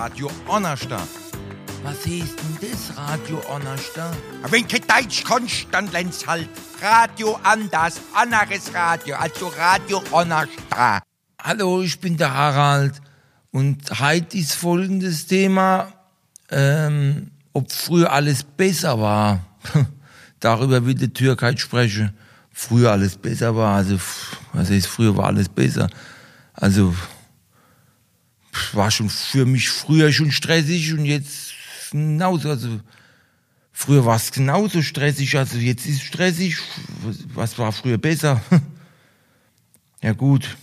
Radio Onnersta. Was heißt denn das, Radio Onnersta? Wenn kein Deutsch lernst halt Radio anders, anderes Radio, also Radio Onnersta. Hallo, ich bin der Harald und heute ist folgendes Thema, ähm, ob früher alles besser war. Darüber will die Türkei sprechen. Früher alles besser war, also was heißt früher war alles besser? Also war schon für mich früher schon stressig und jetzt genauso. Also früher war es genauso stressig, also jetzt ist es stressig. Was war früher besser? ja gut.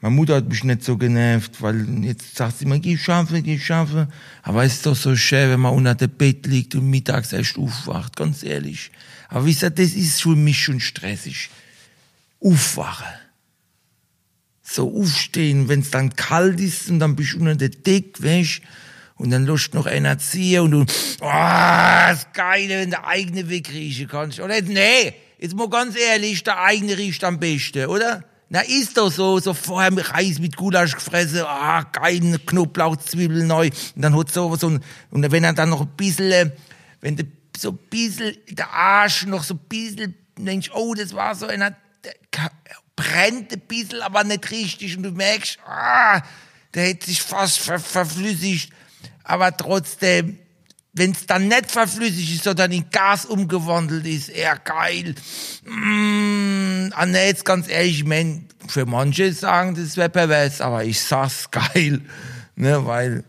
Meine Mutter hat mich nicht so genervt, weil jetzt sagt sie immer, geh schaffen, geh schaffen. Aber es ist doch so schön, wenn man unter dem Bett liegt und mittags erst aufwacht, ganz ehrlich. Aber wisst ihr, das ist für mich schon stressig. Aufwachen so aufstehen, wenn es dann kalt ist und dann bist du unter der Deck, weißt und dann lust noch einer ziehen und du, oh, das Geile, wenn der eigene wegriechen kannst. Oder? Nee, jetzt mal ganz ehrlich, der eigene riecht am besten, oder? Na, ist doch so, so vorher mit Reis mit Gulasch gefressen, ah, geil, Knoblauch, Zwiebeln neu, und dann hat so, so, und wenn er dann noch ein bisschen, wenn der, so ein bisschen, der Arsch noch so ein bisschen, denkst, oh, das war so einer, brennt ein bisschen, aber nicht richtig. Und du merkst, ah, der hätte sich fast ver verflüssigt. Aber trotzdem, wenn es dann nicht verflüssigt ist, sondern in Gas umgewandelt ist, eher geil. Mmh, ah, nee, jetzt ganz ehrlich, ich mein, für manche sagen, das wäre pervers, aber ich sag's geil, ne, weil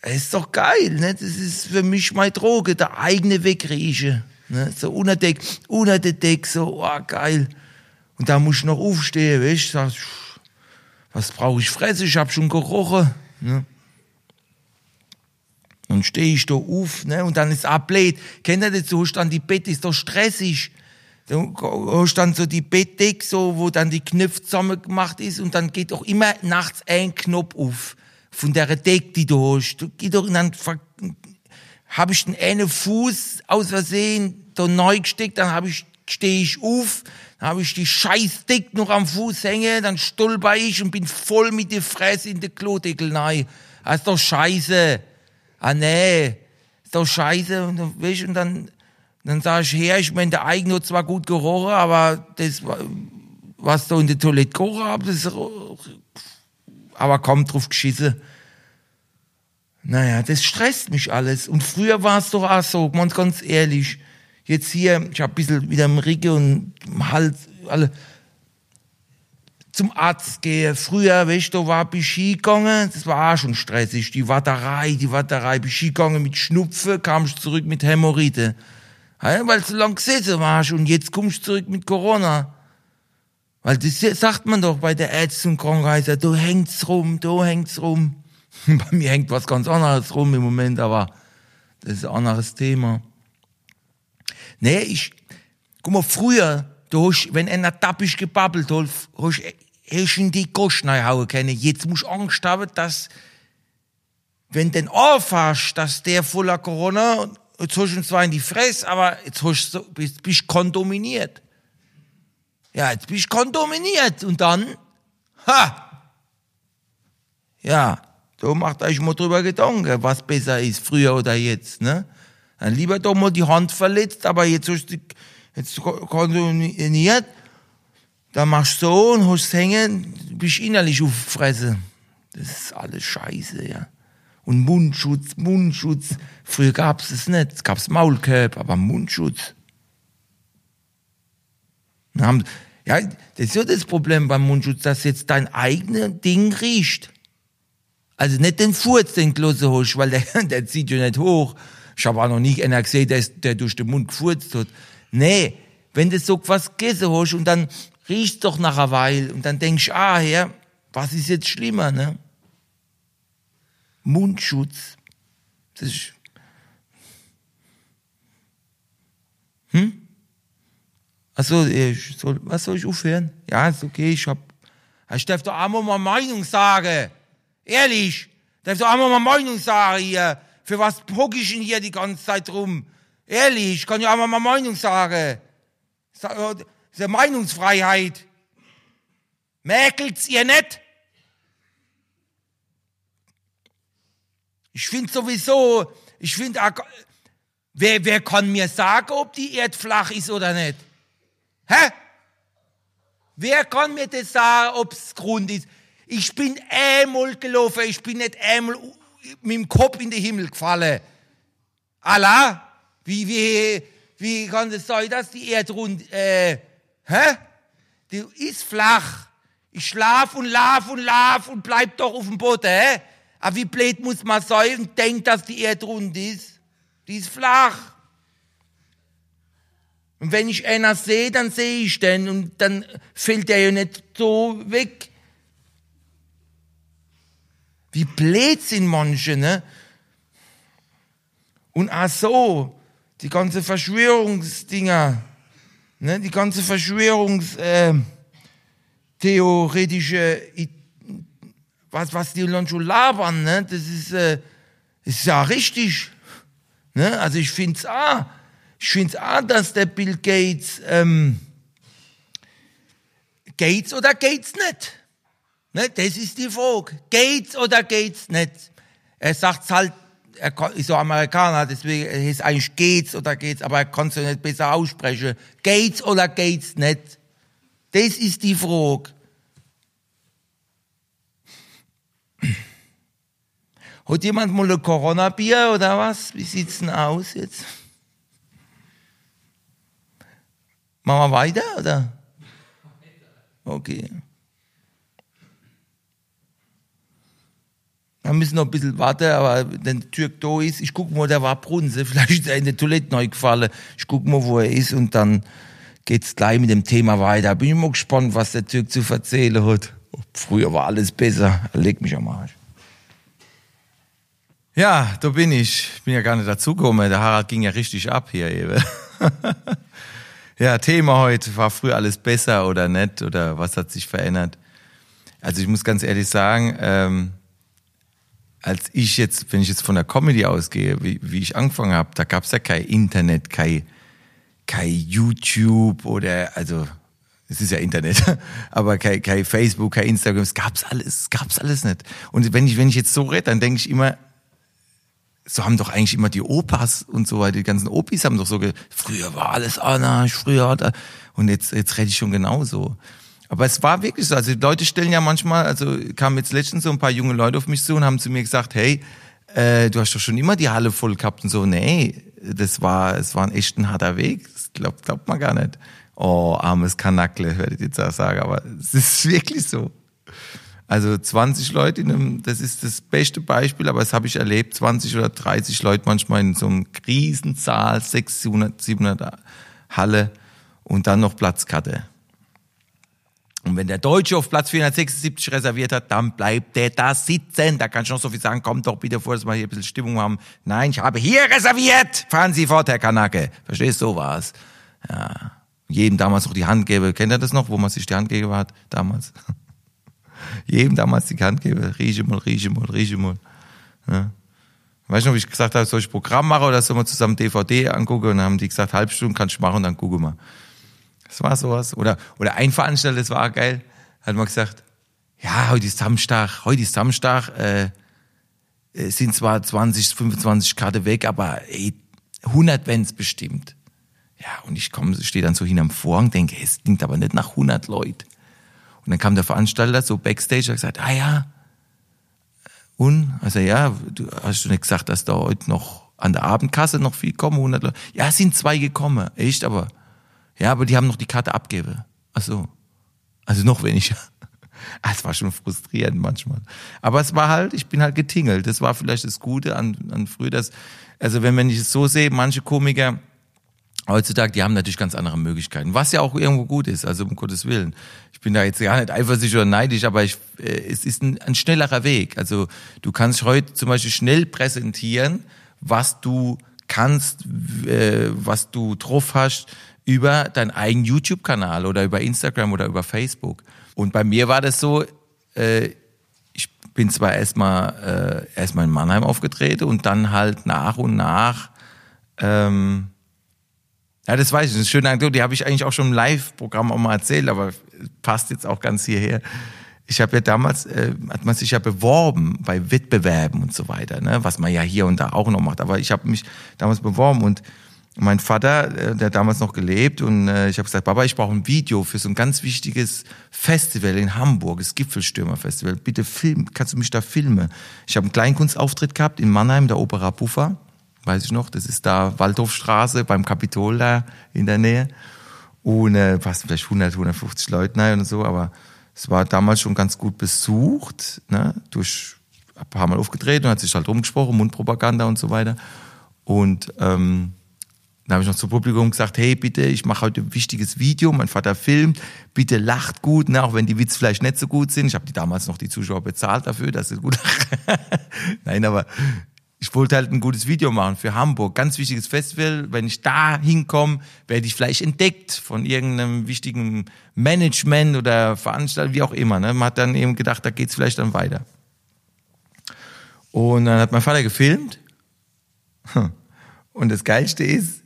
es ist doch geil, ne? Das ist für mich meine Droge, der eigene Wegrieche, ne? So unter Deck, unter Deck, so, oh, geil. Und da muss ich noch aufstehen, weißt du, sag, was brauche ich fressen? Ich hab schon gerochen. Ne? Dann stehe ich da auf, ne? Und dann ist ablehnt. Kennt ihr das so? Hast dann die Bett, ist doch stressig. Du hast dann so die Bettdecke, so, wo dann die Knöpfe zusammen gemacht ist, und dann geht auch immer nachts ein Knopf auf. Von der Decke, die du hast. Du doch, und dann habe ich den einen Fuß aus Versehen da neu gesteckt, dann habe ich, stehe ich auf, dann habe ich die Scheißdick noch am Fuß hängen, dann stolper ich und bin voll mit der Fresse in den Klodeckel rein. Das ist doch scheiße. Ah, nee. Ist doch scheiße. Und dann, weißt, dann, dann sag ich her, ich meine, der Eigen hat zwar gut gerochen, aber das, was da in der Toilette gerochen habe, das, aber kaum drauf geschissen. Naja, das stresst mich alles. Und früher war es doch auch so, ganz ehrlich jetzt hier, ich habe ein bisschen wieder im Ricke und im Hals, alle zum Arzt gehe. Früher, weißt du, war ich gegangen, das war auch schon stressig. Die Warterei, die Warterei, bin Ski gegangen mit Schnupfen, kamst zurück mit Hämorrhoide. Ja, weil du lang gesessen warst und jetzt kommst du zurück mit Corona. Weil das sagt man doch bei der Ärzte und Krankenhäuser, du hängst rum, du hängst rum. bei mir hängt was ganz anderes rum im Moment, aber das ist ein anderes Thema. Nee, ich, guck mal, früher, du hast, wenn einer tappisch gebabbelt hat, hast, hast in die Kosten hauen können. Jetzt musst du Angst haben, dass, wenn du den anfasst, dass der voller Corona, jetzt hast du ihn zwar in die Fresse, aber jetzt hast du, bist, bist kondominiert. Ja, jetzt bist du kondominiert. Und dann, ha! Ja, da macht euch mal drüber Gedanken, was besser ist, früher oder jetzt, ne? Dann lieber doch mal die Hand verletzt, aber jetzt hast du, jetzt kondoniert, dann machst du so und hast hängen, bist innerlich auffressen. Das ist alles scheiße, ja. Und Mundschutz, Mundschutz. Früher gab's es nicht. Es gab's Maulkorb, aber Mundschutz. Haben, ja, das ist ja das Problem beim Mundschutz, dass jetzt dein eigenes Ding riecht. Also nicht den Furz, den du hast, weil der, der zieht ja nicht hoch. Ich habe auch noch nie einer gesehen, der, der durch den Mund gefurzt hat. Nee, wenn du so was gegessen hast und dann riechst doch nach einer Weile und dann denkst, ah, Herr, was ist jetzt schlimmer, ne? Mundschutz. Das ist, hm? Achso, soll, was soll ich aufhören? Ja, ist okay, ich hab, ich darf doch einmal mal Meinung sagen. Ehrlich, ich darf doch einmal mal Meinung sagen hier. Für was hock ich denn hier die ganze Zeit rum? Ehrlich, ich kann ja auch mal meine Meinung sagen. Das ist ja Meinungsfreiheit. Mäkelt's ihr nicht? Ich finde sowieso, ich finde, wer, wer kann mir sagen, ob die Erde flach ist oder nicht? Hä? Wer kann mir das sagen, ob es Grund ist? Ich bin einmal gelaufen, ich bin nicht einmal mit dem Kopf in den Himmel gefallen. Allah, wie, wie, wie kann das sein, dass die Erde rund, äh, hä? Die ist flach. Ich schlaf und laf und laf und bleib doch auf dem Boden, hä? Aber wie blöd muss man sein und denkt, dass die Erde rund ist? Die ist flach. Und wenn ich einer sehe, dann sehe ich den und dann fällt der ja nicht so weg. Wie blöd sind manche, ne? Und auch so, die ganze Verschwörungsdinger, ne? Die ganze Verschwörungstheoretische, äh, was, was die dann schon labern, ne? Das ist, äh, ist ja richtig. Ne? Also ich finde es auch ich finde auch, dass der Bill Gates, ähm, geht's oder geht's nicht? Ne, das ist die Frage. Geht's oder geht's nicht? Er sagt's halt, er ist so Amerikaner, deswegen ist eigentlich geht's oder geht's, aber er kann es ja nicht besser aussprechen. Geht's oder geht's nicht? Das ist die Frage. Hat jemand mal ein Corona-Bier oder was? Wie sieht's denn aus jetzt? Machen wir weiter, oder? Okay. Wir müssen noch ein bisschen warten, aber wenn der Türk da ist, ich gucke mal, der war Brunse, vielleicht ist er in der Toilette neu gefallen. Ich gucke mal, wo er ist und dann geht's gleich mit dem Thema weiter. Bin ich mal gespannt, was der Türk zu erzählen hat. Früher war alles besser. Leg mich am Arsch. Ja, da bin ich. Bin ja gar nicht dazugekommen. Der Harald ging ja richtig ab hier eben. Ja, Thema heute, war früher alles besser oder nett oder was hat sich verändert? Also ich muss ganz ehrlich sagen, ähm, als ich jetzt, wenn ich jetzt von der Comedy ausgehe, wie, wie ich angefangen habe, da gab's ja kein Internet, kein, kein YouTube oder, also es ist ja Internet, aber kein, kein Facebook, kein Instagram, es gab's alles, es gab's alles nicht. Und wenn ich, wenn ich jetzt so rede, dann denke ich immer, so haben doch eigentlich immer die Opas und so weiter, die ganzen Opis haben doch so, früher war alles anarch, früher hat er, und jetzt, jetzt rede ich schon genauso. Aber es war wirklich so, also die Leute stellen ja manchmal, also kamen jetzt letztens so ein paar junge Leute auf mich zu und haben zu mir gesagt, hey, äh, du hast doch schon immer die Halle voll gehabt und so, nee, das war, es war ein echt ein harter Weg, das glaubt, glaubt man gar nicht. Oh, armes Kanackle, werde ich jetzt auch sagen, aber es ist wirklich so. Also 20 Leute in einem, das ist das beste Beispiel, aber das habe ich erlebt, 20 oder 30 Leute manchmal in so einem Riesensaal, 600, 700 Halle und dann noch Platzkarte. Und wenn der Deutsche auf Platz 476 reserviert hat, dann bleibt der da sitzen. Da kann ich noch so viel sagen, kommt doch bitte vor, dass wir hier ein bisschen Stimmung haben. Nein, ich habe hier reserviert. Fahren Sie fort, Herr Kanake. Verstehst du, so war's. Ja. Jedem damals noch die Hand gebe. Kennt ihr das noch, wo man sich die Hand gegeben hat? Damals. jedem damals die Hand gebe, mal, mal, rieche mal. Ja. Weißt du noch, wie ich gesagt habe, soll ich Programm machen oder soll man zusammen DVD angucken? Und dann haben die gesagt, halb Stunde kannst du machen und dann gucken wir. Das war sowas. Oder, oder ein Veranstalter, das war geil, hat mal gesagt, ja, heute ist Samstag, heute ist Samstag, äh, es sind zwar 20, 25 Karte weg, aber ey, 100 wenn's bestimmt. Ja, und ich komme, stehe dann so hin am Vorhang, denke, es klingt aber nicht nach 100 Leuten. Und dann kam der Veranstalter so backstage und hat gesagt, ah ja, und? Also ja, du hast du nicht gesagt, dass da heute noch an der Abendkasse noch viel kommen, 100 Leute? Ja, es sind zwei gekommen, echt, aber, ja, aber die haben noch die Karte abgegeben. Ach so. Also noch weniger. Ah, es war schon frustrierend manchmal. Aber es war halt, ich bin halt getingelt. Das war vielleicht das Gute an, an früher, dass, also wenn, wenn ich es so sehe, manche Komiker, heutzutage, die haben natürlich ganz andere Möglichkeiten, was ja auch irgendwo gut ist, also um Gottes Willen. Ich bin da jetzt gar nicht eifersüchtig oder neidisch, aber ich, äh, es ist ein, ein schnellerer Weg. Also du kannst heute zum Beispiel schnell präsentieren, was du kannst, äh, was du drauf hast über deinen eigenen YouTube-Kanal oder über Instagram oder über Facebook. Und bei mir war das so, äh, ich bin zwar erstmal äh, erstmal in Mannheim aufgetreten und dann halt nach und nach ähm, ja, das weiß ich. Das ist eine schöne Anekdote, die habe ich eigentlich auch schon im Live-Programm auch mal erzählt, aber passt jetzt auch ganz hierher. ich habe ja damals, äh, hat man sich ja beworben bei Wettbewerben und so weiter, ne? was man ja hier und da auch noch macht. Aber ich habe mich damals beworben und mein Vater, äh, der hat damals noch gelebt und äh, ich habe gesagt, Papa, ich brauche ein Video für so ein ganz wichtiges Festival in Hamburg, das Gipfelstürmerfestival. Bitte film, kannst du mich da filmen? Ich habe einen Kleinkunstauftritt gehabt in Mannheim, der Opera Buffer, weiß ich noch, das ist da Waldhofstraße beim Kapitol da in der Nähe. Und äh, was, vielleicht 100, 150 Leute nein, und so, aber es war damals schon ganz gut besucht, ne, durch ein paar Mal aufgetreten und hat sich halt rumgesprochen, Mundpropaganda und so weiter. Und ähm, dann habe ich noch zum Publikum gesagt, hey bitte, ich mache heute ein wichtiges Video, mein Vater filmt, bitte lacht gut, ne, auch wenn die Witze vielleicht nicht so gut sind. Ich habe die damals noch die Zuschauer bezahlt dafür, dass sie gut Nein, aber ich wollte halt ein gutes Video machen für Hamburg. Ganz wichtiges Festival. Wenn ich da hinkomme, werde ich vielleicht entdeckt von irgendeinem wichtigen Management oder Veranstalter, wie auch immer. Ne? Man hat dann eben gedacht, da geht's vielleicht dann weiter. Und dann hat mein Vater gefilmt. Und das Geilste ist,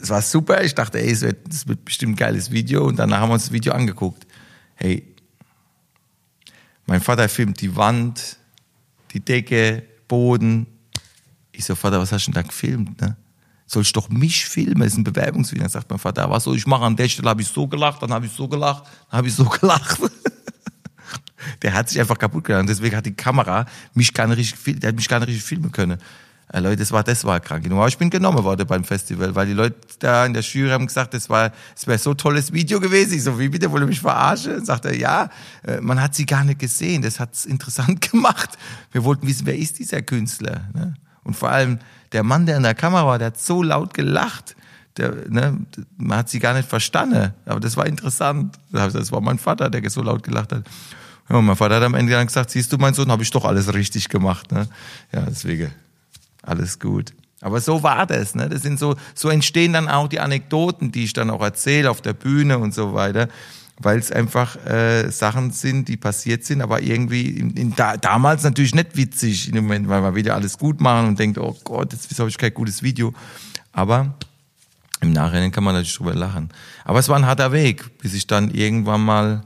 es war super. Ich dachte, ey, es wird, das wird bestimmt ein geiles Video. Und danach haben wir uns das Video angeguckt. Hey, mein Vater filmt die Wand, die Decke, Boden. Ich so, Vater, was hast du denn da gefilmt? Ne? Soll ich doch mich filmen? Das ist ein Bewerbungsvideo. Dann sagt mein Vater, was soll ich machen? An der Stelle habe ich so gelacht, dann habe ich so gelacht, dann habe ich so gelacht. der hat sich einfach kaputt gemacht. Deswegen hat die Kamera mich gar nicht richtig, der hat mich gar nicht richtig filmen können. Äh, Leute, das war, das war krank genug. Aber ich bin genommen worden beim Festival, weil die Leute da in der Jury haben gesagt, das war, es wäre so tolles Video gewesen. Ich so, wie bitte, wollte mich verarschen? Sagt er, ja, äh, man hat sie gar nicht gesehen. Das hat's interessant gemacht. Wir wollten wissen, wer ist dieser Künstler? Ne? Und vor allem der Mann, der in der Kamera war, der hat so laut gelacht. Der, ne, man hat sie gar nicht verstanden. Aber das war interessant. Das war mein Vater, der so laut gelacht hat. Ja, mein Vater hat am Ende dann gesagt, siehst du, mein Sohn, habe ich doch alles richtig gemacht. Ne? Ja, deswegen alles gut. Aber so war das, ne? Das sind so, so entstehen dann auch die Anekdoten, die ich dann auch erzähle auf der Bühne und so weiter, weil es einfach äh, Sachen sind, die passiert sind, aber irgendwie in, in da, damals natürlich nicht witzig im Moment, weil man wieder alles gut machen und denkt, oh Gott, jetzt habe ich kein gutes Video. Aber im Nachhinein kann man natürlich drüber lachen. Aber es war ein harter Weg, bis ich dann irgendwann mal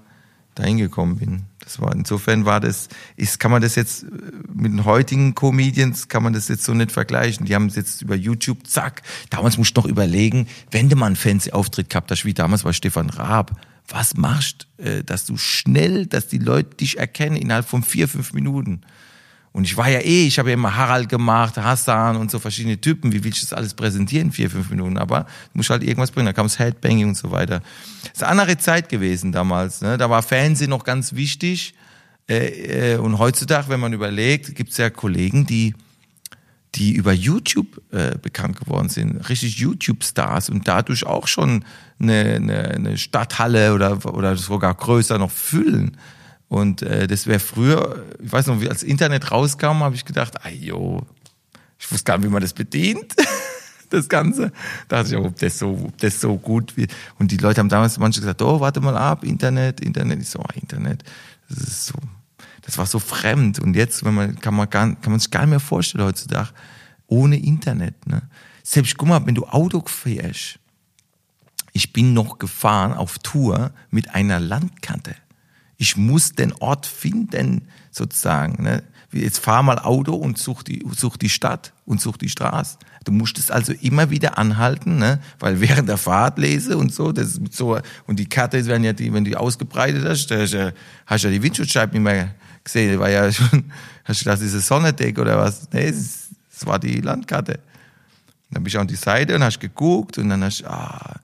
dahin gekommen bin. Das war, insofern war das, ist, kann man das jetzt äh, mit den heutigen Comedians, kann man das jetzt so nicht vergleichen. Die haben es jetzt über YouTube, zack. Damals musst du noch überlegen, wenn du mal einen Fernsehauftritt gehabt hast, wie damals bei Stefan Raab, was machst, äh, dass du schnell, dass die Leute dich erkennen innerhalb von vier, fünf Minuten. Und ich war ja eh, ich habe ja immer Harald gemacht, Hassan und so verschiedene Typen. Wie will ich das alles präsentieren, vier, fünf Minuten? Aber muss halt irgendwas bringen. Da kam das Headbanging und so weiter. Das ist eine andere Zeit gewesen damals. Ne? Da war Fernsehen noch ganz wichtig. Äh, äh, und heutzutage, wenn man überlegt, gibt es ja Kollegen, die die über YouTube äh, bekannt geworden sind, richtig YouTube-Stars und dadurch auch schon eine, eine, eine Stadthalle oder, oder sogar größer noch füllen. Und äh, das wäre früher, ich weiß noch, als Internet rauskam, habe ich gedacht, ayo, ich wusste gar nicht, wie man das bedient, das Ganze. Da dachte ich, ob das so, ob das so gut wird. Und die Leute haben damals manche gesagt, oh, warte mal ab, Internet, Internet. Ich so, oh, Internet, das ist so, das war so fremd. Und jetzt, wenn man, kann man gar, kann man sich gar nicht mehr vorstellen heutzutage, ohne Internet, ne? Selbst, guck mal, wenn du Auto fährst, ich bin noch gefahren auf Tour mit einer Landkarte. Ich muss den Ort finden, sozusagen. Ne? Jetzt fahr mal Auto und such die, such die Stadt und such die Straße. Du musst es also immer wieder anhalten, ne? weil während der Fahrt lese und so, das ist so, und die Karte werden ja, die, wenn du die ausgebreitet hast, hast du hast ja die Windschutzscheibe nicht mehr gesehen, war ja schon, hast du das diese Sonnendeck oder was? Nee, es, war die Landkarte. Dann bist du an die Seite und hast geguckt und dann hast du, ah,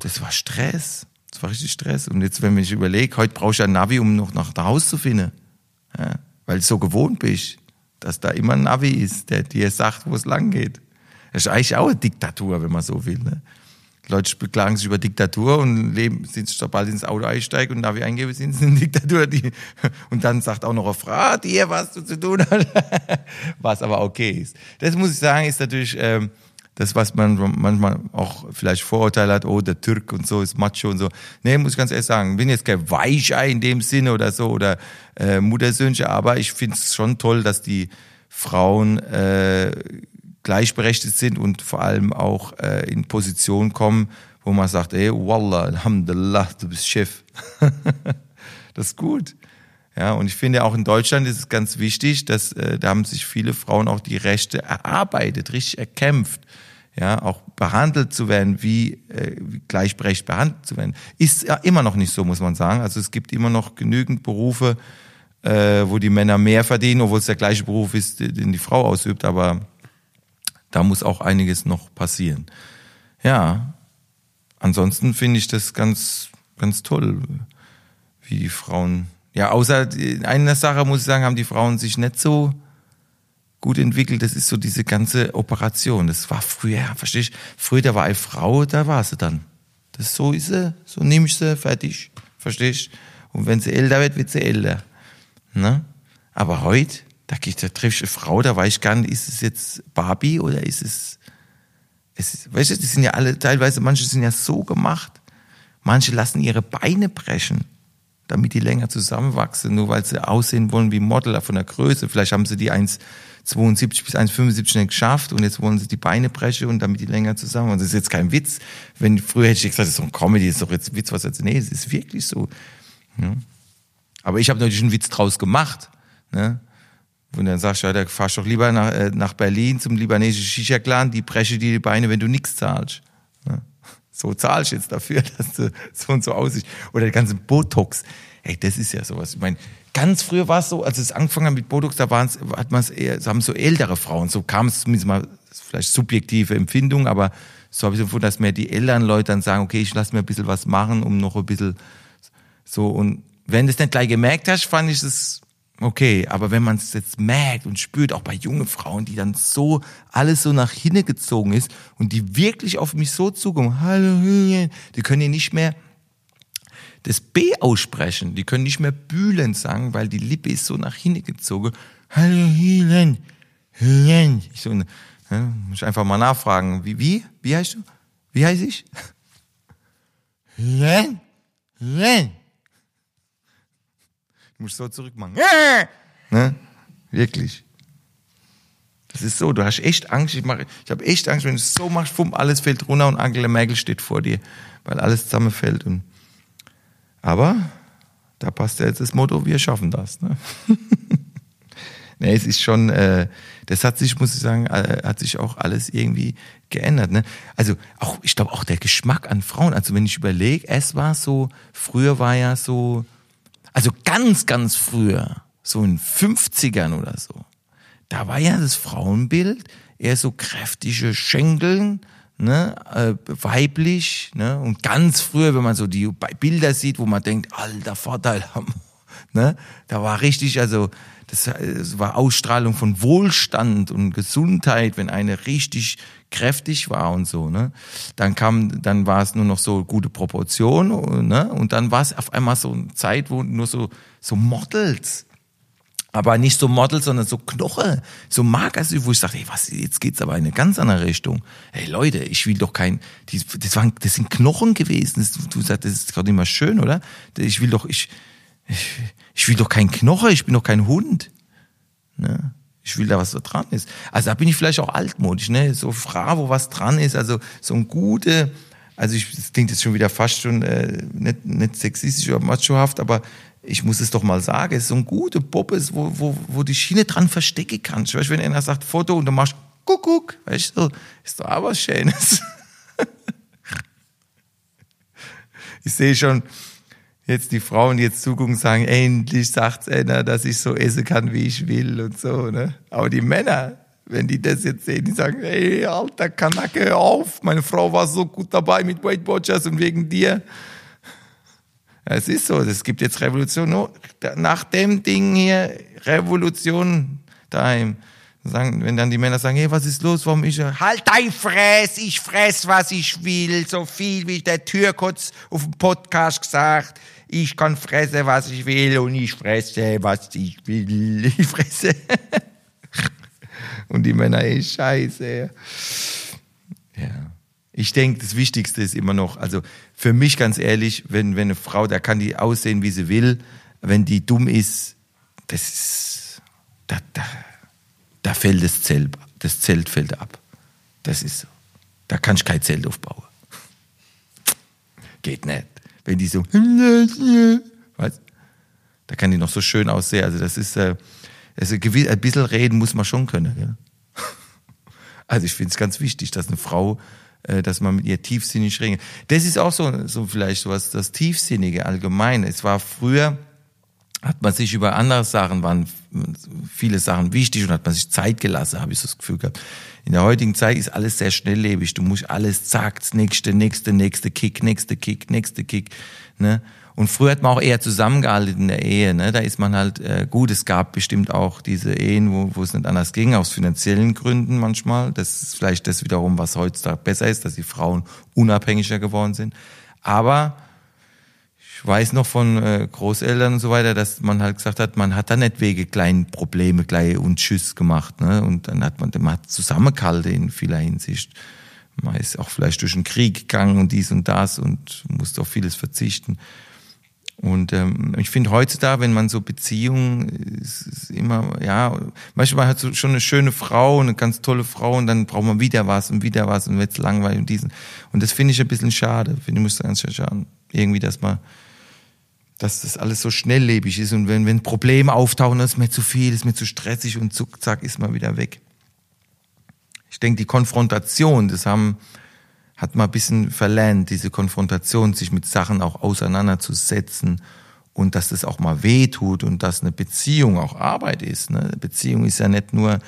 das war Stress. Das war richtig Stress. Und jetzt, wenn ich überlege, heute brauche ich ein Navi, um noch nach Hause zu finden. Ja, weil du so gewohnt bist, dass da immer ein Navi ist, der dir sagt, wo es lang geht. Das ist eigentlich auch eine Diktatur, wenn man so will. Ne? Leute beklagen sich über Diktatur und leben, sind sobald ins Auto einsteigen und Navi eingeben, sind sie in Diktatur. Die, und dann sagt auch noch eine Frau, dir was du zu tun hast. was aber okay ist. Das muss ich sagen, ist natürlich, ähm, das, was man manchmal auch vielleicht Vorurteile hat, oh, der Türk und so ist Macho und so. Nee, muss ich ganz ehrlich sagen, bin jetzt kein Weichei in dem Sinne oder so oder äh, Muttersöhnchen, aber ich finde es schon toll, dass die Frauen äh, gleichberechtigt sind und vor allem auch äh, in Position kommen, wo man sagt, ey, Wallah, Alhamdulillah, du bist Chef. das ist gut. Ja, und ich finde auch in Deutschland ist es ganz wichtig, dass äh, da haben sich viele Frauen auch die Rechte erarbeitet, richtig erkämpft. Ja, auch behandelt zu werden, wie, äh, wie gleichberechtigt behandelt zu werden, ist ja immer noch nicht so, muss man sagen. Also es gibt immer noch genügend Berufe, äh, wo die Männer mehr verdienen, obwohl es der gleiche Beruf ist, den die Frau ausübt, aber da muss auch einiges noch passieren. Ja, ansonsten finde ich das ganz, ganz toll, wie die Frauen, ja, außer einer Sache muss ich sagen, haben die Frauen sich nicht so gut entwickelt. Das ist so diese ganze Operation. Das war früher, verstehst du? Früher, da war eine Frau, da war sie dann. Das so ist sie, so nehme ich sie, fertig. Verstehst du? Und wenn sie älter wird, wird sie älter. Ne? Aber heute, da, da triff ich eine Frau, da weiß ich gar nicht, ist es jetzt Barbie oder ist es, es weißt du, die sind ja alle, teilweise, manche sind ja so gemacht. Manche lassen ihre Beine brechen, damit die länger zusammenwachsen, nur weil sie aussehen wollen wie Model von der Größe. Vielleicht haben sie die 1,72 bis 1,75 nicht geschafft und jetzt wollen sie die Beine brechen und damit die länger zusammen. Und das ist jetzt kein Witz. Wenn früher hätte ich gesagt, das ist so ein Comedy, das ist doch jetzt ein Witz, was jetzt. Nee, es ist wirklich so. Ja. Aber ich habe natürlich einen Witz draus gemacht. Ne? Und dann sagst du, ja, da fahrst doch lieber nach, äh, nach Berlin zum libanesischen Shisha-Clan, die breche dir die Beine, wenn du nichts zahlst. So zahlst jetzt dafür, dass du so und so aussiehst. Oder der ganze Botox. Ey, das ist ja sowas. Ich meine, ganz früher war es so, als es angefangen hat mit Botox, da waren's, hat man es eher, haben so ältere Frauen, so kam es zumindest mal, vielleicht subjektive Empfindung, aber so habe ich empfunden, dass mir die älteren Leute dann sagen, okay, ich lasse mir ein bisschen was machen, um noch ein bisschen so und wenn du es nicht gleich gemerkt hast, fand ich es okay. Aber wenn man es jetzt merkt und spürt, auch bei jungen Frauen, die dann so alles so nach hinten gezogen ist und die wirklich auf mich so zukommen, hallo, die können ja nicht mehr das B aussprechen. Die können nicht mehr bühlen sagen, weil die Lippe ist so nach hinten gezogen. Hallo, Helen, Helen. Ich so, ja, muss ich einfach mal nachfragen. Wie, wie? Wie heißt du? Wie heiße ich? Helen, Helen. Musst so zurückmachen. Ne? Wirklich. Das ist so, du hast echt Angst. Ich, ich habe echt Angst, wenn du es so machst, fumm, alles fällt runter und Angela Merkel steht vor dir, weil alles zusammenfällt. Und, aber da passt ja jetzt das Motto, wir schaffen das. Ne? nee, es ist schon, äh, das hat sich, muss ich sagen, äh, hat sich auch alles irgendwie geändert. Ne? Also auch, ich glaube auch der Geschmack an Frauen. Also wenn ich überlege, es war so, früher war ja so, also ganz, ganz früher, so in 50ern oder so, da war ja das Frauenbild eher so kräftige Schenkeln, ne, äh, weiblich, ne, und ganz früher, wenn man so die Bilder sieht, wo man denkt, alter Vorteil haben, ne, da war richtig, also das, das war Ausstrahlung von Wohlstand und Gesundheit, wenn eine richtig kräftig war und so, ne? Dann kam, dann war es nur noch so gute Proportion, ne? Und dann war es auf einmal so eine Zeit, wo nur so, so Models, aber nicht so Models, sondern so Knoche, so Magersü, wo ich sage, ey, was, jetzt geht's aber in eine ganz andere Richtung. Hey Leute, ich will doch kein, die, das waren, das sind Knochen gewesen. Das, du sagst, das ist gerade immer schön, oder? Ich will doch, ich, ich, ich will doch kein Knoche, ich bin doch kein Hund. Ne? Ich will da, was da dran ist. Also da bin ich vielleicht auch altmodisch, ne? So Fra, wo was dran ist, also so ein gute, also ich, das klingt jetzt schon wieder fast schon äh, nicht, nicht sexistisch oder machohaft, aber ich muss es doch mal sagen, es ist so ein gute Puppe, wo, wo, wo die Schiene dran verstecken kannst. Weißt, wenn einer sagt Foto und du machst Kuckuck, weißt du, ist doch was Schönes. ich sehe schon, jetzt die Frauen jetzt zugucken sagen, endlich sagt's einer, dass ich so essen kann, wie ich will und so, ne? Aber die Männer, wenn die das jetzt sehen, die sagen, ey, alter Kanacke, hör auf, meine Frau war so gut dabei mit Weight Watchers und wegen dir. Ja, es ist so, es gibt jetzt Revolution, nach dem Ding hier, Revolution daheim. Sagen, wenn dann die Männer sagen, hey, was ist los, warum ich... Halt dein Fress, ich fress, was ich will, so viel wie der Türkotz auf dem Podcast gesagt ich kann fressen, was ich will und ich fresse, was ich will. Ich fresse. und die Männer, ey, scheiße. Ja. Ich denke, das Wichtigste ist immer noch, also für mich ganz ehrlich, wenn, wenn eine Frau, da kann die aussehen, wie sie will, wenn die dumm ist, das ist, da, da, da fällt das Zelt, das Zelt fällt ab. Das ist so. Da kann ich kein Zelt aufbauen. Geht nicht. Wenn die so, weißt, da kann die noch so schön aussehen. Also das ist, äh, also ein bisschen reden muss man schon können. Gell? Also ich finde es ganz wichtig, dass eine Frau, äh, dass man mit ihr tiefsinnig redet. Das ist auch so, so vielleicht was, das Tiefsinnige allgemein. Es war früher, hat man sich über andere Sachen, waren viele Sachen wichtig und hat man sich Zeit gelassen, habe ich so das Gefühl gehabt. In der heutigen Zeit ist alles sehr schnelllebig. Du musst alles zack, nächste, nächste, nächste Kick, nächste Kick, nächste Kick. Ne? Und früher hat man auch eher zusammengehalten in der Ehe. Ne? Da ist man halt äh, gut. Es gab bestimmt auch diese Ehen, wo, wo es nicht anders ging, aus finanziellen Gründen manchmal. Das ist vielleicht das wiederum, was heutzutage besser ist, dass die Frauen unabhängiger geworden sind. Aber ich weiß noch von äh, Großeltern und so weiter, dass man halt gesagt hat, man hat da nicht wegen kleinen Probleme gleich und Tschüss gemacht. Ne? Und dann hat man, man hat zusammengehalten in vieler Hinsicht. Man ist auch vielleicht durch den Krieg gegangen und dies und das und musste auf vieles verzichten. Und ähm, ich finde heutzutage, wenn man so Beziehungen, ist, ist immer, ja, manchmal hat so schon eine schöne Frau, eine ganz tolle Frau und dann braucht man wieder was und wieder was und wird's langweilig und diesen. Und das finde ich ein bisschen schade. Finde ich, muss ganz schade. Irgendwie, dass man, dass das alles so schnelllebig ist und wenn, wenn Probleme auftauchen, dann ist mir zu viel, ist mir zu stressig und zuck, zack, ist man wieder weg. Ich denke, die Konfrontation, das haben hat man ein bisschen verlernt, diese Konfrontation, sich mit Sachen auch auseinanderzusetzen und dass das auch mal weh tut und dass eine Beziehung auch Arbeit ist. Ne? Beziehung ist ja nicht nur,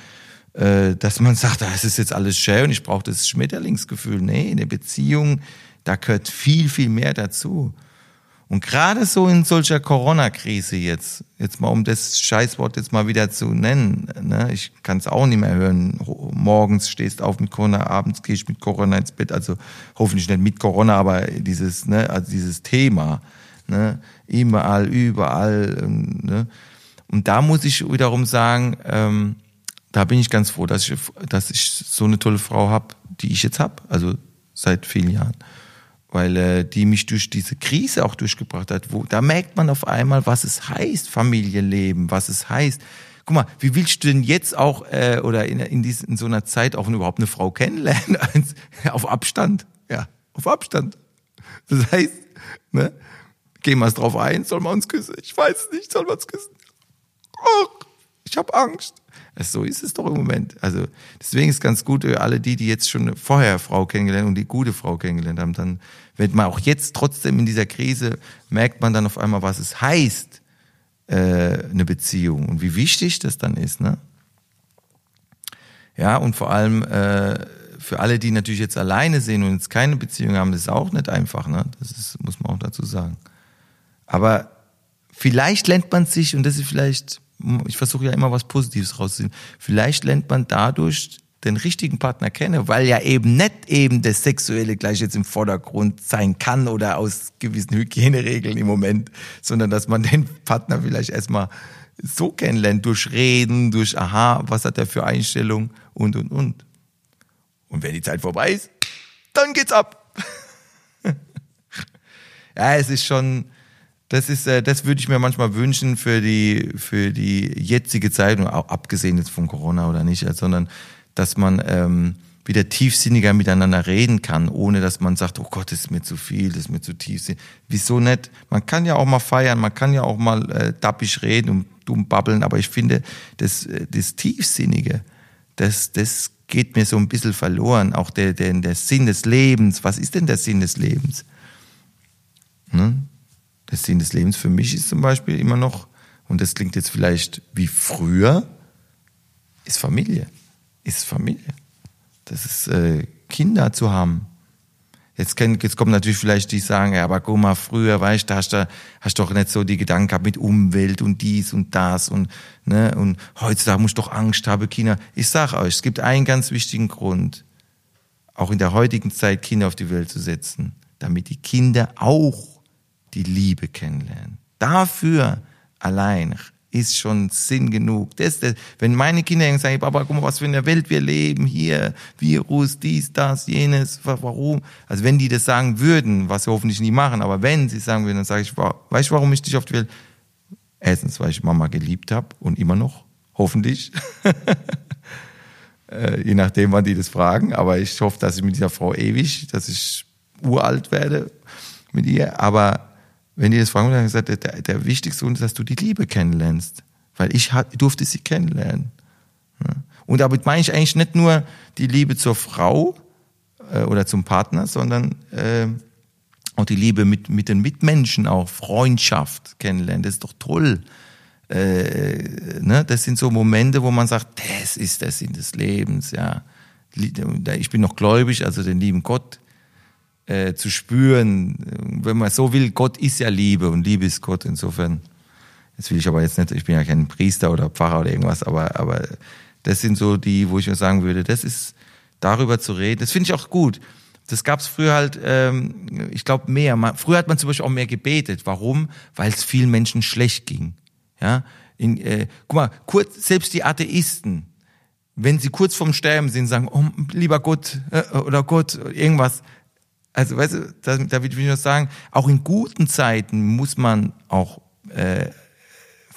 äh, dass man sagt, das ah, ist jetzt alles schön ich brauche das Schmetterlingsgefühl. Nee, eine Beziehung, da gehört viel, viel mehr dazu. Und gerade so in solcher Corona-Krise jetzt, jetzt mal um das Scheißwort jetzt mal wieder zu nennen, ne? ich kann es auch nicht mehr hören. Morgens stehst auf mit Corona, abends gehst mit Corona ins Bett, also hoffentlich nicht mit Corona, aber dieses, ne, also dieses Thema, ne? überall, überall. Ne? Und da muss ich wiederum sagen, ähm, da bin ich ganz froh, dass ich, dass ich so eine tolle Frau habe, die ich jetzt habe, also seit vielen Jahren weil äh, die mich durch diese Krise auch durchgebracht hat. Wo, da merkt man auf einmal, was es heißt, Familienleben, was es heißt. Guck mal, wie willst du denn jetzt auch äh, oder in, in, dies, in so einer Zeit auch überhaupt eine Frau kennenlernen? auf Abstand, ja, auf Abstand. Das heißt, ne, gehen wir es drauf ein, soll man uns küssen? Ich weiß nicht, soll man uns küssen? Oh, ich habe Angst. So ist es doch im Moment. Also deswegen ist ganz gut, äh, alle die, die jetzt schon vorher Frau kennengelernt und die gute Frau kennengelernt haben, dann wenn man auch jetzt trotzdem in dieser Krise merkt man dann auf einmal, was es heißt, äh, eine Beziehung und wie wichtig das dann ist, ne? Ja, und vor allem äh, für alle, die natürlich jetzt alleine sind und jetzt keine Beziehung haben, das ist auch nicht einfach, ne? Das ist, muss man auch dazu sagen. Aber vielleicht lernt man sich, und das ist vielleicht ich versuche ja immer was Positives rauszuziehen. Vielleicht lernt man dadurch den richtigen Partner kennen, weil ja eben nicht eben das Sexuelle gleich jetzt im Vordergrund sein kann oder aus gewissen Hygieneregeln im Moment, sondern dass man den Partner vielleicht erstmal so kennenlernt, durch Reden, durch Aha, was hat er für Einstellung und, und, und. Und wenn die Zeit vorbei ist, dann geht's ab. ja, es ist schon, das ist, äh, das würde ich mir manchmal wünschen für die, für die jetzige Zeit, auch abgesehen jetzt von Corona oder nicht, sondern dass man ähm, wieder tiefsinniger miteinander reden kann, ohne dass man sagt, oh Gott, das ist mir zu viel, das ist mir zu tiefsinnig. Wieso nicht? Man kann ja auch mal feiern, man kann ja auch mal äh, dappisch reden und dumm babbeln, aber ich finde, das, äh, das Tiefsinnige, das, das geht mir so ein bisschen verloren. Auch der, der, der Sinn des Lebens. Was ist denn der Sinn des Lebens? Ne? Der Sinn des Lebens für mich ist zum Beispiel immer noch, und das klingt jetzt vielleicht wie früher, ist Familie. Ist Familie. Das ist äh, Kinder zu haben. Jetzt, kann, jetzt kommen natürlich vielleicht die, die sagen, ja, aber guck mal, früher, weißt du, hast du hast doch nicht so die Gedanken gehabt mit Umwelt und dies und das und, ne, und heutzutage musst du doch Angst haben, Kinder. Ich sag euch, es gibt einen ganz wichtigen Grund, auch in der heutigen Zeit Kinder auf die Welt zu setzen, damit die Kinder auch die Liebe kennenlernen. Dafür allein ist schon Sinn genug. Das, das, wenn meine Kinder sagen, Papa, guck mal, was für eine Welt wir leben, hier, Virus, dies, das, jenes, warum? Also wenn die das sagen würden, was sie hoffentlich nie machen, aber wenn sie sagen würden, dann sage ich, weißt du, warum ich dich auf die Welt? Erstens, weil ich Mama geliebt habe und immer noch, hoffentlich. Äh, je nachdem, wann die das fragen, aber ich hoffe, dass ich mit dieser Frau ewig, dass ich uralt werde mit ihr, aber wenn die das fragen, dann gesagt, der, der wichtigste Grund ist, dass du die Liebe kennenlernst. Weil ich durfte sie kennenlernen. Und damit meine ich eigentlich nicht nur die Liebe zur Frau äh, oder zum Partner, sondern äh, auch die Liebe mit, mit den Mitmenschen, auch Freundschaft kennenlernen. Das ist doch toll. Äh, ne? Das sind so Momente, wo man sagt, das ist der Sinn des Lebens. Ja, ich bin noch gläubig, also den lieben Gott äh, zu spüren, wenn man so will. Gott ist ja Liebe und Liebe ist Gott. Insofern, jetzt will ich aber jetzt nicht, ich bin ja kein Priester oder Pfarrer oder irgendwas, aber aber das sind so die, wo ich mir sagen würde, das ist darüber zu reden. Das finde ich auch gut. Das gab es früher halt, ähm, ich glaube, mehr. Man, früher hat man zum Beispiel auch mehr gebetet. Warum? Weil es vielen Menschen schlecht ging. Ja, in, äh, guck mal, kurz, selbst die Atheisten, wenn sie kurz vorm Sterben sind, sagen, oh, lieber Gott äh, oder Gott, irgendwas. Also, weißt du, da, da will ich nur sagen, auch in guten Zeiten muss man auch äh,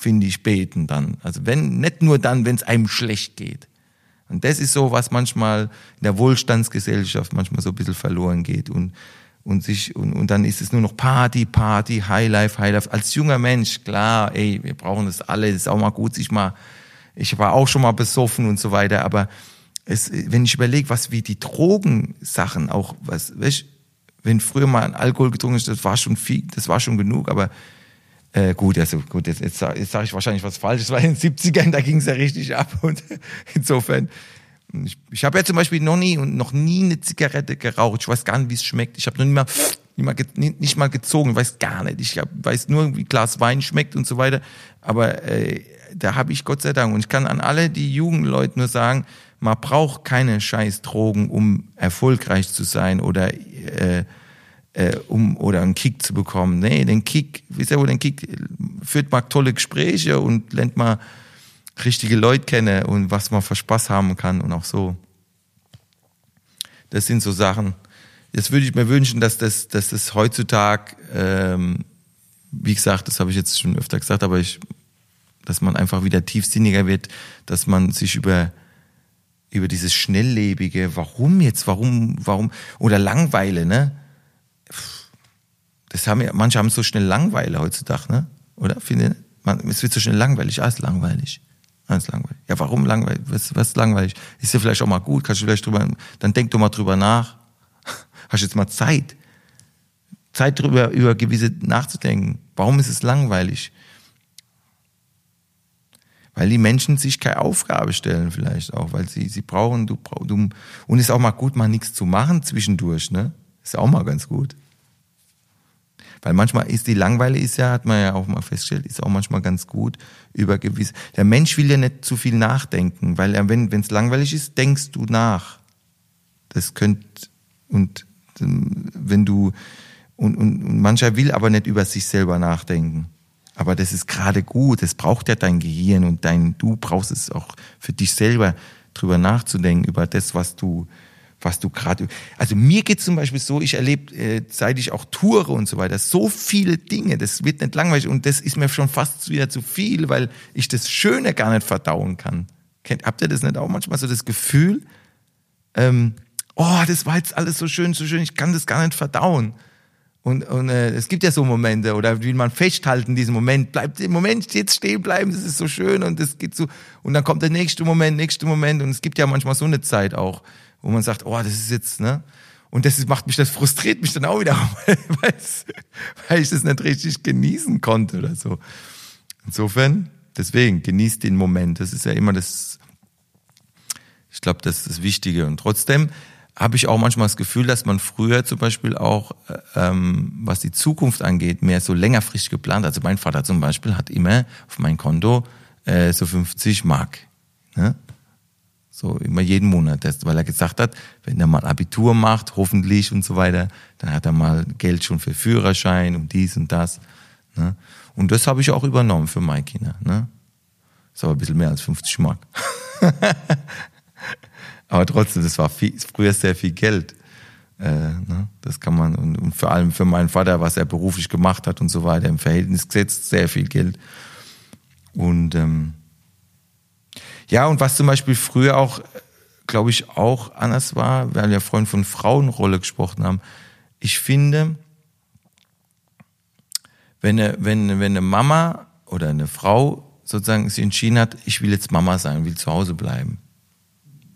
finde ich, beten dann. Also wenn, nicht nur dann, wenn es einem schlecht geht. Und das ist so, was manchmal in der Wohlstandsgesellschaft manchmal so ein bisschen verloren geht und, und sich, und, und dann ist es nur noch Party, Party, Highlife, Highlife. Als junger Mensch, klar, ey, wir brauchen das alle, ist auch mal gut, sich mal, ich war auch schon mal besoffen und so weiter, aber es, wenn ich überlege, was wie die Drogensachen auch, was, weißt, wenn früher mal Alkohol getrunken ist, das war schon viel, das war schon genug, aber äh, gut, also gut, jetzt, jetzt, jetzt sage ich wahrscheinlich was Falsches, weil in den 70ern, da ging es ja richtig ab. Und insofern, ich, ich habe ja zum Beispiel noch nie und noch nie eine Zigarette geraucht. Ich weiß gar nicht, wie es schmeckt. Ich habe noch nie mal, nie mal, nicht, mal gezogen, ich weiß gar nicht. Ich hab, weiß nur, wie Glas Wein schmeckt und so weiter. Aber äh, da habe ich Gott sei Dank. Und ich kann an alle die Jugendleute nur sagen, man braucht keine scheiß Drogen, um erfolgreich zu sein oder äh, äh, um oder einen Kick zu bekommen. Nee, den Kick, wisst ihr wo den Kick führt mal tolle Gespräche und lernt mal richtige Leute kennen und was man für Spaß haben kann und auch so. Das sind so Sachen. Jetzt würde ich mir wünschen, dass das, dass das heutzutage, ähm, wie gesagt, das habe ich jetzt schon öfter gesagt, aber ich, dass man einfach wieder tiefsinniger wird, dass man sich über über dieses schnelllebige, warum jetzt, warum, warum oder Langweile, ne? das haben ja, manche haben so schnell Langweile heutzutage, ne? Oder? Finde, man, es wird so schnell langweilig. Alles langweilig. Alles langweilig. Ja, warum langweilig? Was, was ist langweilig? Ist ja vielleicht auch mal gut. Kannst du vielleicht drüber, dann denk doch mal drüber nach. Hast jetzt mal Zeit. Zeit drüber, über gewisse nachzudenken. Warum ist es langweilig? Weil die Menschen sich keine Aufgabe stellen vielleicht auch, weil sie, sie brauchen, du, du, und ist auch mal gut, mal nichts zu machen zwischendurch, ne? Ist auch mal ganz gut. Weil manchmal ist die Langweile ist ja, hat man ja auch mal festgestellt, ist auch manchmal ganz gut über gewisse. Der Mensch will ja nicht zu viel nachdenken, weil er, wenn es langweilig ist, denkst du nach. Das könnte und wenn du und, und, und mancher will aber nicht über sich selber nachdenken. Aber das ist gerade gut. Das braucht ja dein Gehirn und dein, du brauchst es auch für dich selber drüber nachzudenken, über das, was du, was du gerade. Also mir geht zum Beispiel so, ich erlebe, äh, seit ich auch toure und so weiter, so viele Dinge, das wird nicht langweilig und das ist mir schon fast wieder zu viel, weil ich das Schöne gar nicht verdauen kann. Kennt, habt ihr das nicht auch manchmal so das Gefühl, ähm, oh, das war jetzt alles so schön, so schön, ich kann das gar nicht verdauen. Und, und äh, es gibt ja so Momente, oder wie man festhalten, diesen Moment, bleibt im Moment jetzt stehen bleiben, das ist so schön und das geht so, und dann kommt der nächste Moment, nächste Moment, und es gibt ja manchmal so eine Zeit auch wo man sagt, oh, das ist jetzt, ne? Und das macht mich, das frustriert mich dann auch wieder, weil ich das nicht richtig genießen konnte oder so. Insofern, deswegen, genießt den Moment. Das ist ja immer das, ich glaube, das ist das Wichtige. Und trotzdem habe ich auch manchmal das Gefühl, dass man früher zum Beispiel auch, ähm, was die Zukunft angeht, mehr so längerfristig geplant. Also mein Vater zum Beispiel hat immer auf mein Konto äh, so 50 Mark. Ne? So immer jeden Monat, weil er gesagt hat, wenn er mal Abitur macht, hoffentlich und so weiter, dann hat er mal Geld schon für Führerschein und dies und das. Ne? Und das habe ich auch übernommen für meine Kinder. Ne? Ist aber ein bisschen mehr als 50 Mark. aber trotzdem, das war viel, früher sehr viel Geld. Äh, ne? Das kann man, und, vor allem für meinen Vater, was er beruflich gemacht hat und so weiter, im Verhältnis gesetzt, sehr viel Geld. Und ähm, ja, und was zum Beispiel früher auch, glaube ich, auch anders war, weil wir vorhin von Frauenrolle gesprochen haben. Ich finde, wenn eine, wenn, wenn eine Mama oder eine Frau sozusagen sich entschieden hat, ich will jetzt Mama sein, will zu Hause bleiben,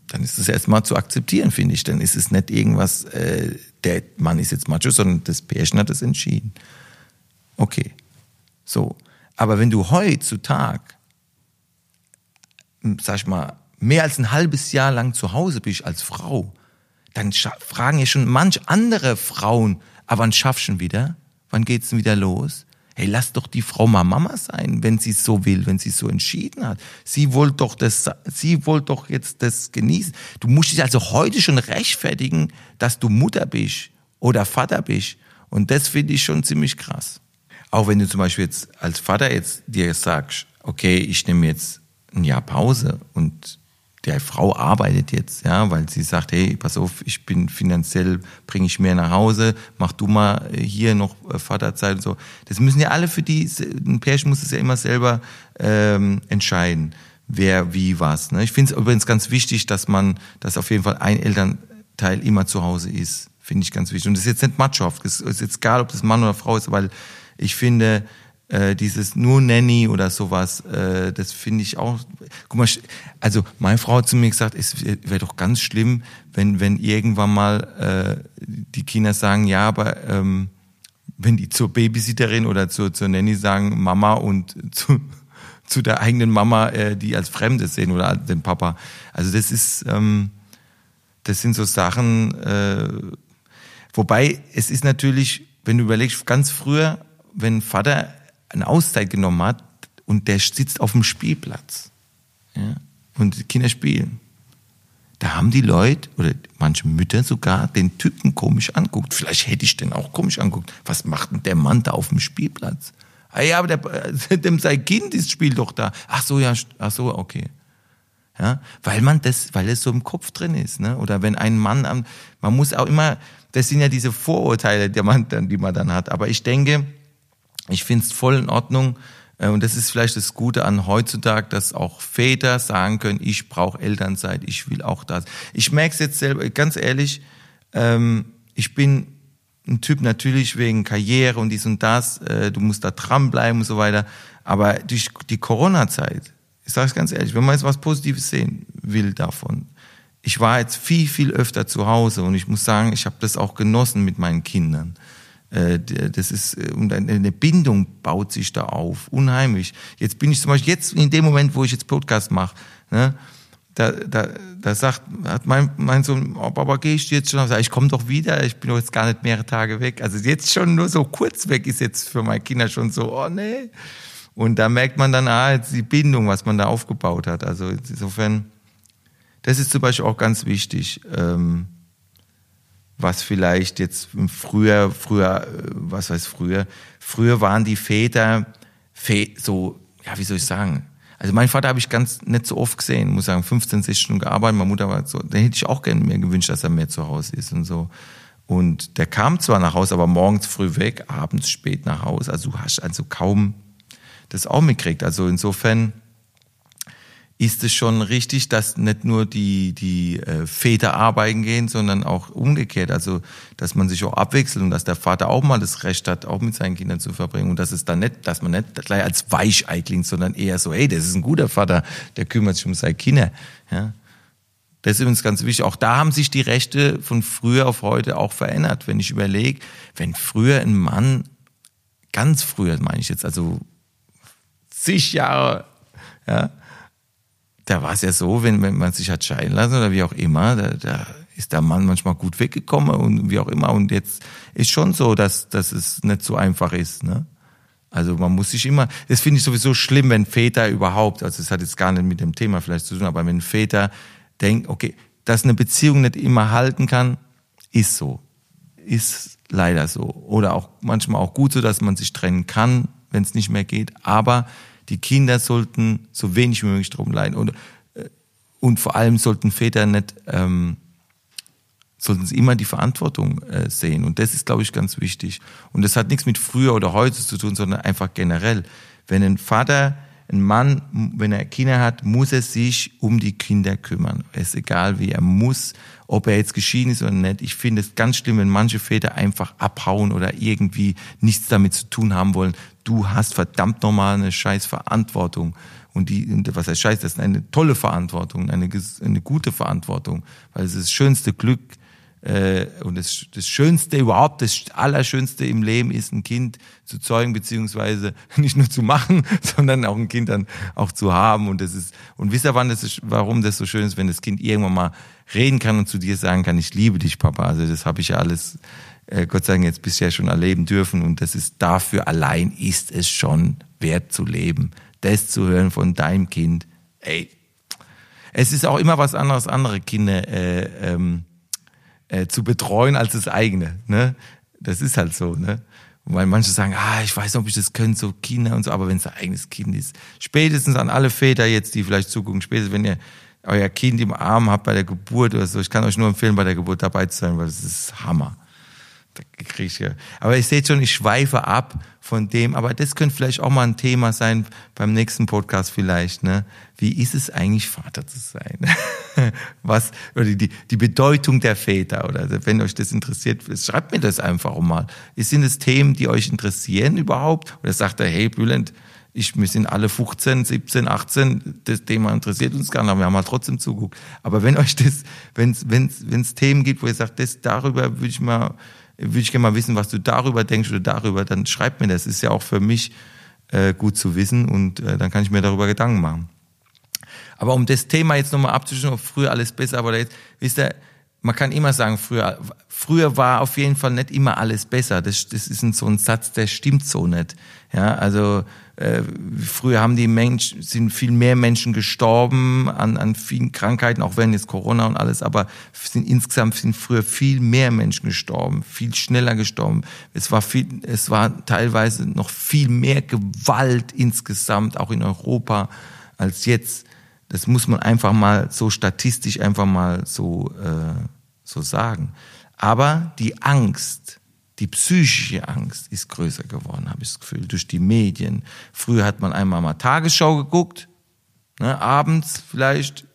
dann ist das erstmal zu akzeptieren, finde ich. Dann ist es nicht irgendwas, äh, der Mann ist jetzt Macho, sondern das Pärchen hat es entschieden. Okay. So. Aber wenn du heutzutage, sag ich mal, mehr als ein halbes Jahr lang zu Hause bist als Frau, dann fragen ja schon manch andere Frauen, aber wann schaffst du schon wieder? Wann geht's denn wieder los? Hey, lass doch die Frau mal Mama sein, wenn sie so will, wenn sie so entschieden hat. Sie wollte doch das, sie wollte doch jetzt das genießen. Du musst dich also heute schon rechtfertigen, dass du Mutter bist oder Vater bist. Und das finde ich schon ziemlich krass. Auch wenn du zum Beispiel jetzt als Vater jetzt dir sagst, okay, ich nehme jetzt ein Jahr Pause und der Frau arbeitet jetzt, ja, weil sie sagt, hey, pass auf, ich bin finanziell, bringe ich mehr nach Hause, mach du mal hier noch äh, Vaterzeit und so. Das müssen ja alle für die, ein Pärchen muss es ja immer selber ähm, entscheiden, wer wie was. Ne? Ich finde es übrigens ganz wichtig, dass man, dass auf jeden Fall ein Elternteil immer zu Hause ist. Finde ich ganz wichtig. Und das ist jetzt nicht machohaft. Es ist jetzt egal, ob das Mann oder Frau ist, weil ich finde, äh, dieses nur Nanny oder sowas, äh, das finde ich auch. Guck mal, also meine Frau hat zu mir gesagt, es wäre doch ganz schlimm, wenn wenn irgendwann mal äh, die Kinder sagen, ja, aber ähm, wenn die zur Babysitterin oder zur zur Nanny sagen Mama und zu zu der eigenen Mama, äh, die als Fremde sehen oder den Papa. Also das ist, ähm, das sind so Sachen. Äh, wobei es ist natürlich, wenn du überlegst, ganz früher, wenn Vater eine Auszeit genommen hat und der sitzt auf dem Spielplatz ja, und die Kinder spielen. Da haben die Leute oder manche Mütter sogar den Typen komisch anguckt. Vielleicht hätte ich den auch komisch anguckt. Was macht denn der Mann da auf dem Spielplatz? Ah ja, aber der, dem sein Kind ist, spielt doch da. Ach so, ja, ach so, okay. Ja, weil man das, weil es so im Kopf drin ist, ne? Oder wenn ein Mann am, man muss auch immer, das sind ja diese Vorurteile, die man dann, die man dann hat. Aber ich denke, ich finde es voll in Ordnung. Äh, und das ist vielleicht das Gute an heutzutage, dass auch Väter sagen können, ich brauche Elternzeit, ich will auch das. Ich merke es jetzt selber, ganz ehrlich, ähm, ich bin ein Typ natürlich wegen Karriere und dies und das, äh, du musst da dranbleiben und so weiter. Aber durch die Corona-Zeit, ich sage es ganz ehrlich, wenn man jetzt was Positives sehen will davon, ich war jetzt viel, viel öfter zu Hause und ich muss sagen, ich habe das auch genossen mit meinen Kindern. Äh, das ist, äh, und eine Bindung baut sich da auf, unheimlich. Jetzt bin ich zum Beispiel jetzt in dem Moment, wo ich jetzt Podcast mache, ne, da, da, da sagt, hat mein, mein Sohn, oh, Papa, geh ich jetzt schon? Ich komme doch wieder, ich bin doch jetzt gar nicht mehrere Tage weg. Also jetzt schon nur so kurz weg ist jetzt für meine Kinder schon so, oh nee. Und da merkt man dann ah, die Bindung, was man da aufgebaut hat. Also insofern, das ist zum Beispiel auch ganz wichtig. Ähm, was vielleicht jetzt früher, früher, äh, was heißt früher, früher waren die Väter so, ja, wie soll ich sagen? Also mein Vater habe ich ganz nicht so oft gesehen, muss sagen, 15, 16 Stunden gearbeitet, meine Mutter war so, da hätte ich auch gerne mir gewünscht, dass er mehr zu Hause ist und so. Und der kam zwar nach Hause, aber morgens früh weg, abends spät nach Hause. Also du hast also kaum das auch mitgekriegt. Also insofern, ist es schon richtig, dass nicht nur die, die äh, Väter arbeiten gehen, sondern auch umgekehrt. Also, dass man sich auch abwechselt und dass der Vater auch mal das Recht hat, auch mit seinen Kindern zu verbringen. Und dass es dann nicht, dass man nicht gleich als Weichei klingt, sondern eher so, hey, das ist ein guter Vater, der kümmert sich um seine Kinder. Ja. Das ist übrigens ganz wichtig. Auch da haben sich die Rechte von früher auf heute auch verändert. Wenn ich überlege, wenn früher ein Mann, ganz früher meine ich jetzt, also zig Jahre, ja, da war es ja so, wenn, wenn man sich hat scheiden lassen oder wie auch immer, da, da ist der Mann manchmal gut weggekommen und wie auch immer. Und jetzt ist schon so, dass, dass es nicht so einfach ist. Ne? Also man muss sich immer, das finde ich sowieso schlimm, wenn Väter überhaupt, also es hat jetzt gar nicht mit dem Thema vielleicht zu tun, aber wenn Väter denken, okay, dass eine Beziehung nicht immer halten kann, ist so. Ist leider so. Oder auch manchmal auch gut so, dass man sich trennen kann, wenn es nicht mehr geht. Aber die Kinder sollten so wenig wie möglich drum leiden. Und, äh, und vor allem sollten Väter nicht, ähm, sollten sie immer die Verantwortung äh, sehen. Und das ist, glaube ich, ganz wichtig. Und das hat nichts mit früher oder heute zu tun, sondern einfach generell. Wenn ein Vater ein Mann, wenn er Kinder hat, muss er sich um die Kinder kümmern. Es ist egal wie, er muss, ob er jetzt geschieden ist oder nicht. Ich finde es ganz schlimm, wenn manche Väter einfach abhauen oder irgendwie nichts damit zu tun haben wollen. Du hast verdammt normal eine scheiß Verantwortung. Und die, was heißt scheiß, das ist eine tolle Verantwortung, eine, eine gute Verantwortung, weil es ist das schönste Glück, äh, und das, das Schönste überhaupt, das Allerschönste im Leben ist, ein Kind zu zeugen, beziehungsweise nicht nur zu machen, sondern auch ein Kind dann auch zu haben. Und das ist, und wisst ihr, wann das ist, warum das so schön ist, wenn das Kind irgendwann mal reden kann und zu dir sagen kann, ich liebe dich, Papa. Also das habe ich ja alles, äh, Gott sei Dank, jetzt bisher schon erleben dürfen. Und das ist dafür allein ist es schon wert zu leben. Das zu hören von deinem Kind, ey. Es ist auch immer was anderes, andere Kinder äh, ähm, äh, zu betreuen als das eigene. Ne? Das ist halt so. Ne? Weil manche sagen, ah, ich weiß nicht, ob ich das könnte, so Kinder und so, aber wenn es ein eigenes Kind ist. Spätestens an alle Väter jetzt, die vielleicht zugucken, spätestens wenn ihr euer Kind im Arm habt bei der Geburt oder so, ich kann euch nur empfehlen, bei der Geburt dabei zu sein, weil das ist Hammer. Ja. Aber ich sehe schon, ich schweife ab von dem, aber das könnte vielleicht auch mal ein Thema sein beim nächsten Podcast vielleicht, ne? Wie ist es eigentlich, Vater zu sein? Was, oder die, die Bedeutung der Väter, oder wenn euch das interessiert, schreibt mir das einfach mal. Sind es Themen, die euch interessieren überhaupt? Oder sagt er, hey, Bülent, ich, wir sind alle 15, 17, 18, das Thema interessiert uns gar nicht, wir haben halt trotzdem zuguckt. Aber wenn euch das, wenn es Themen gibt, wo ihr sagt, das, darüber würde ich mal würde ich gerne mal wissen, was du darüber denkst oder darüber, dann schreib mir das. Ist ja auch für mich äh, gut zu wissen und äh, dann kann ich mir darüber Gedanken machen. Aber um das Thema jetzt nochmal abzuschließen, ob früher alles besser war, jetzt, wisst ihr, man kann immer sagen, früher, früher war auf jeden Fall nicht immer alles besser. Das, das ist so ein Satz, der stimmt so nicht. Ja, also äh, früher haben die Menschen, sind viel mehr Menschen gestorben an, an vielen Krankheiten, auch wenn jetzt Corona und alles, aber sind insgesamt sind früher viel mehr Menschen gestorben, viel schneller gestorben. Es war viel, es war teilweise noch viel mehr Gewalt insgesamt, auch in Europa, als jetzt. Das muss man einfach mal so statistisch einfach mal so, äh, so sagen. Aber die Angst, die psychische Angst ist größer geworden, habe ich das Gefühl, durch die Medien. Früher hat man einmal mal Tagesschau geguckt, ne, abends vielleicht,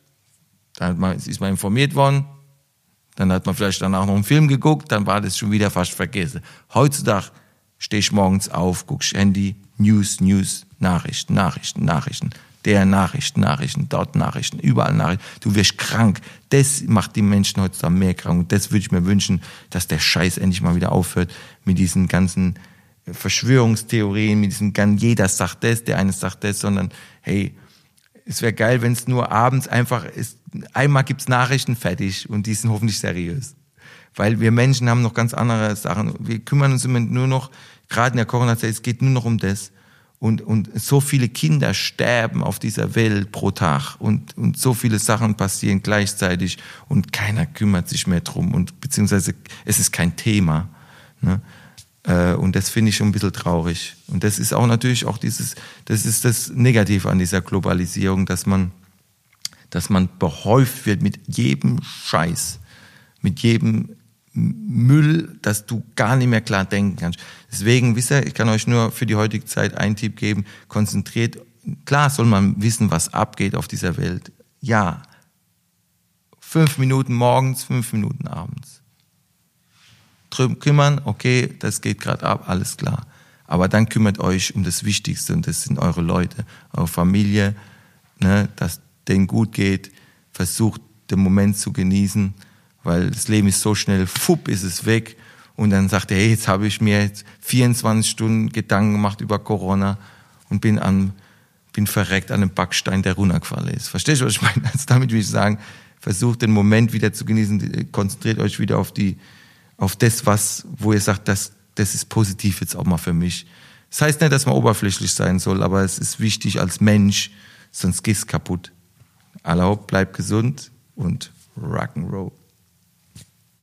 dann man, ist man informiert worden, dann hat man vielleicht danach noch einen Film geguckt, dann war das schon wieder fast vergessen. Heutzutage stehe ich morgens auf, guckst Handy, News, News, Nachrichten, Nachrichten, Nachrichten der Nachrichten, Nachrichten, dort Nachrichten, überall Nachrichten. Du wirst krank. Das macht die Menschen heutzutage mehr krank. Und das würde ich mir wünschen, dass der Scheiß endlich mal wieder aufhört mit diesen ganzen Verschwörungstheorien, mit diesem ganz jeder sagt das, der eine sagt das, sondern hey, es wäre geil, wenn es nur abends einfach ist. Einmal gibt's Nachrichten fertig und die sind hoffentlich seriös. Weil wir Menschen haben noch ganz andere Sachen. Wir kümmern uns immer nur noch, gerade in der Corona-Zeit, es geht nur noch um das und, und so viele Kinder sterben auf dieser Welt pro Tag und, und so viele Sachen passieren gleichzeitig und keiner kümmert sich mehr drum und beziehungsweise es ist kein Thema. Ne? Äh, und das finde ich schon ein bisschen traurig. Und das ist auch natürlich auch dieses, das ist das Negative an dieser Globalisierung, dass man, dass man behäuft wird mit jedem Scheiß, mit jedem Müll, dass du gar nicht mehr klar denken kannst. Deswegen, wisst ihr, ich kann euch nur für die heutige Zeit einen Tipp geben, konzentriert, klar soll man wissen, was abgeht auf dieser Welt. Ja. Fünf Minuten morgens, fünf Minuten abends. Drüben kümmern, okay, das geht gerade ab, alles klar. Aber dann kümmert euch um das Wichtigste und das sind eure Leute, eure Familie, ne, dass denen gut geht. Versucht den Moment zu genießen weil das Leben ist so schnell, fupp, ist es weg. Und dann sagt er, hey, jetzt habe ich mir jetzt 24 Stunden Gedanken gemacht über Corona und bin an, bin verreckt an einem Backstein, der runtergefallen ist. Verstehst du, was ich meine? Also damit will ich sagen, versucht den Moment wieder zu genießen, konzentriert euch wieder auf die, auf das, was, wo ihr sagt, das, das ist positiv jetzt auch mal für mich. Das heißt nicht, dass man oberflächlich sein soll, aber es ist wichtig als Mensch, sonst gehst du kaputt. Aller bleibt gesund und Rock'n'Roll.